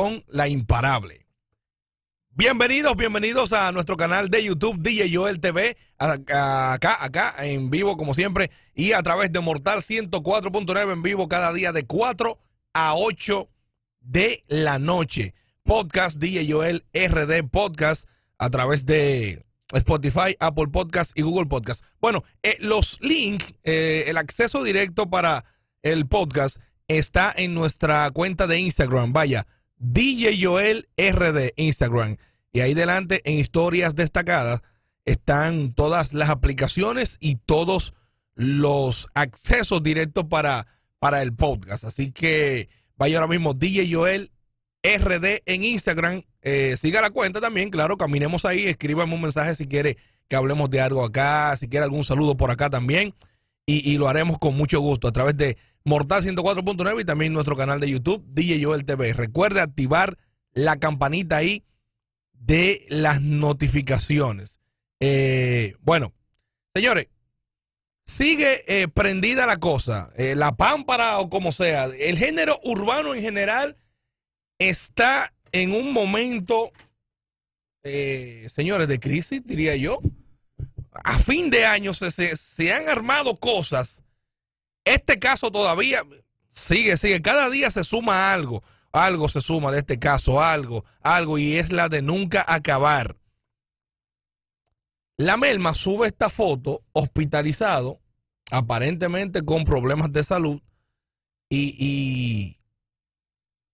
Con la imparable. Bienvenidos, bienvenidos a nuestro canal de YouTube DJ Joel TV, acá, acá en vivo como siempre y a través de Mortal 104.9 en vivo cada día de 4 a 8 de la noche. Podcast DJ Joel RD Podcast a través de Spotify, Apple Podcast y Google Podcast. Bueno, eh, los links, eh, el acceso directo para el podcast está en nuestra cuenta de Instagram. Vaya DJ Joel RD Instagram. Y ahí delante en historias destacadas están todas las aplicaciones y todos los accesos directos para, para el podcast. Así que vaya ahora mismo DJ Joel RD en Instagram. Eh, siga la cuenta también, claro, caminemos ahí, escríbame un mensaje si quiere que hablemos de algo acá, si quiere algún saludo por acá también. Y, y lo haremos con mucho gusto a través de Mortal 104.9 y también nuestro canal de YouTube, DJ Joel TV. Recuerde activar la campanita ahí de las notificaciones. Eh, bueno, señores, sigue eh, prendida la cosa, eh, la pámpara o como sea. El género urbano en general está en un momento, señores, de crisis, diría yo. A fin de año se, se, se han armado cosas este caso todavía sigue, sigue. Cada día se suma algo. Algo se suma de este caso, algo, algo, y es la de nunca acabar. La Melma sube esta foto hospitalizado, aparentemente con problemas de salud, y, y,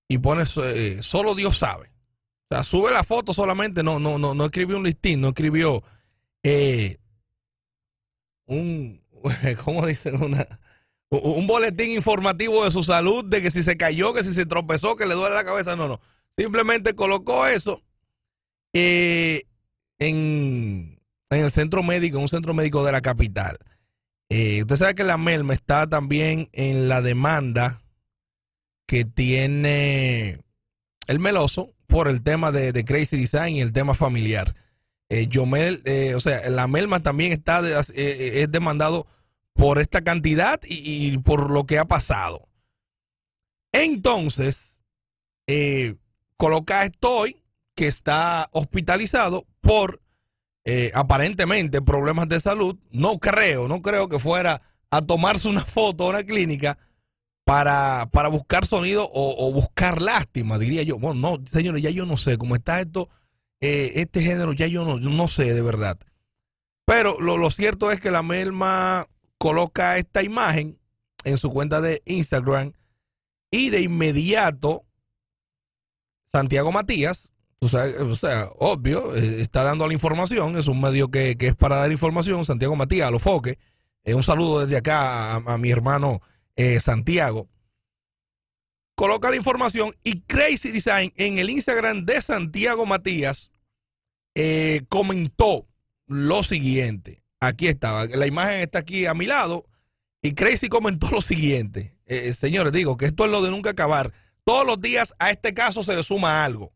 y pone eh, solo Dios sabe. O sea, sube la foto solamente, no, no, no, no escribió un listín, no escribió eh, un, ¿cómo dicen? Una, un boletín informativo de su salud, de que si se cayó, que si se tropezó, que le duele la cabeza. No, no. Simplemente colocó eso eh, en, el centro médico, en un centro médico de la capital. Eh, usted sabe que la MELMA está también en la demanda que tiene el Meloso por el tema de, Crazy Design y el tema familiar. Eh, Yomel, o sea, la Melma también está es demandado por esta cantidad y, por lo que ha pasado. Entonces, eh, coloca estoy que está hospitalizado por eh, aparentemente problemas de salud. No creo, no creo que fuera a tomarse una foto a una clínica para, para buscar sonido o, buscar lástima, diría yo. Bueno, no, señores, ya yo no sé cómo está esto, eh, este género, ya yo no, no sé de verdad. Pero lo cierto es que la Melma coloca esta imagen en su cuenta de Instagram y de inmediato Santiago Matías, o sea, obvio, eh, está dando la información, es un medio que, es para dar información, Santiago Matías, a los foques. Eh, un saludo desde acá a, mi hermano eh, Santiago. Coloca la información y Crazy Design en el Instagram de Santiago Matías comentó lo siguiente aquí estaba. La imagen está aquí a mi lado. Y Crazy comentó lo siguiente. Eh, señores, digo que esto es lo de nunca acabar. Todos los días a este caso se le suma algo.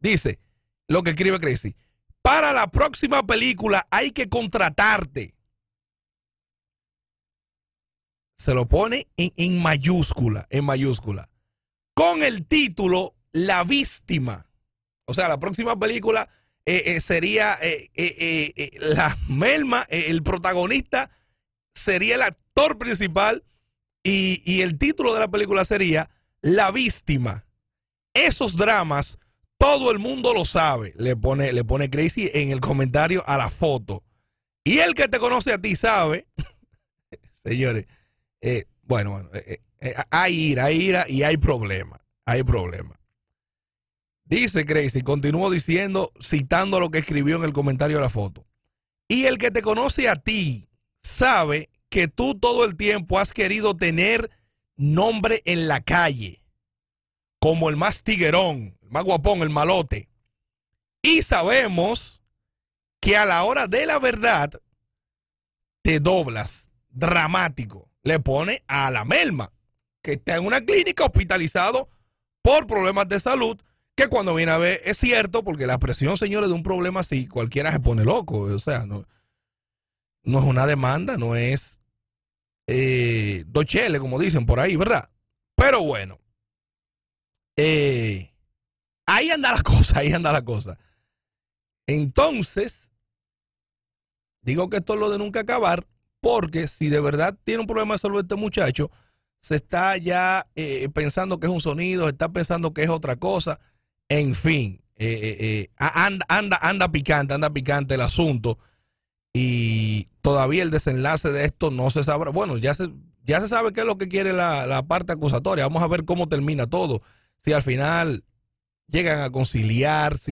Dice lo que escribe Crazy. Para la próxima película hay que contratarte. Se lo pone en, en mayúscula, en mayúscula. Con el título La víctima. O sea, la próxima película eh, eh, sería eh, la Melma, el protagonista sería el actor principal y, el título de la película sería La víctima. Esos dramas todo el mundo lo sabe. Le pone, le pone Crazy en el comentario a la foto. Y el que te conoce a ti sabe, señores, eh, bueno, bueno eh, eh, hay ira, hay ira y hay problema. Hay problema. Dice Crazy, continúo diciendo, citando lo que escribió en el comentario de la foto. Y el que te conoce a ti sabe que tú todo el tiempo has querido tener nombre en la calle, como el más tiguerón, el más guapón, el malote. Y sabemos que a la hora de la verdad te doblas, dramático. Le pone a la melma, que está en una clínica hospitalizado por problemas de salud, que cuando viene a ver es cierto, porque la presión, señores, de un problema así, cualquiera se pone loco. O sea, no, no es una demanda, no es eh, dochele, como dicen por ahí, ¿verdad? Pero bueno, eh, ahí anda la cosa, ahí anda la cosa. Entonces, digo que esto es lo de nunca acabar, porque si de verdad tiene un problema de salud este muchacho, se está ya eh, pensando que es un sonido, se está pensando que es otra cosa, en fin, eh, anda, anda, anda picante, anda picante el asunto y todavía el desenlace de esto no se sabe. Bueno, ya se, ya se sabe qué es lo que quiere la, la parte acusatoria. Vamos a ver cómo termina todo. Si al final llegan a conciliar. Si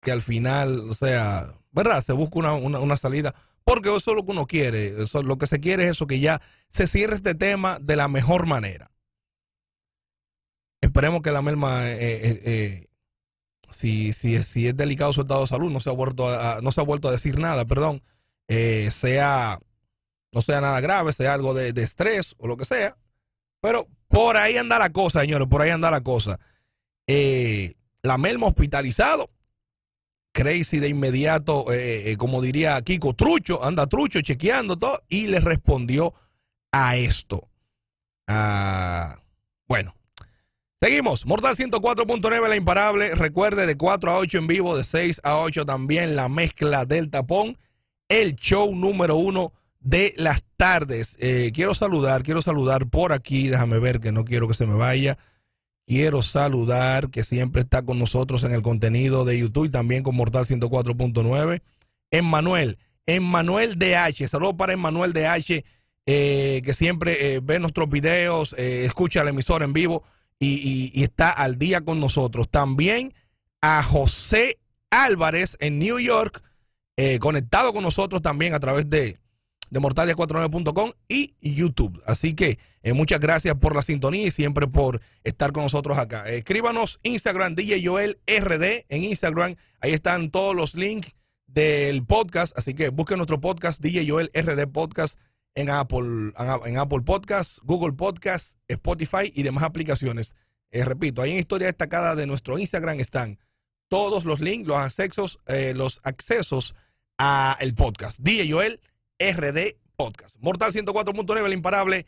Que al final, o sea, ¿verdad? Se busca una, una, una salida. Porque eso es lo que uno quiere. Eso, lo que se quiere es eso, que ya se cierre este tema de la mejor manera. Esperemos que la merma, eh, eh, eh, si, si, si es delicado su estado de salud, no se ha vuelto a, no se ha vuelto a decir nada, perdón, eh, sea, no sea nada grave, sea algo de, estrés o lo que sea. Pero por ahí anda la cosa, señores, por ahí anda la cosa. Eh, la Melma hospitalizado. Crazy de inmediato, eh, eh, como diría Kiko, trucho, anda trucho, chequeando todo, y le respondió a esto. Ah, bueno, seguimos. Mortal 104.9, la imparable. Recuerde, de 4 a 8 en vivo, de 6 a 8 también, la mezcla del tapón. El show número uno de las tardes. Eh, quiero saludar, quiero saludar por aquí, déjame ver que no quiero que se me vaya. Quiero saludar que siempre está con nosotros en el contenido de YouTube y también con Mortal 104.9. Emmanuel, Emmanuel DH, saludos para Emmanuel DH, eh, que siempre eh, ve nuestros videos, eh, escucha la emisora en vivo y está al día con nosotros. También a José Álvarez en New York, eh, conectado con nosotros también a través de, de mortalia49.com y YouTube. Así que eh, muchas gracias por la sintonía y siempre por estar con nosotros acá. Escríbanos Instagram, DJ Joel RD en Instagram. Ahí están todos los links del podcast. Así que busquen nuestro podcast, DJ Joel RD Podcast, en Apple, en Apple Podcast, Google Podcast, Spotify y demás aplicaciones. Eh, repito, ahí en historia destacada de nuestro Instagram están todos los links, los accesos, eh, los accesos a el podcast. DJ Joel RD Podcast. Mortal 104.9, el imparable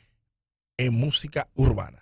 en música urbana.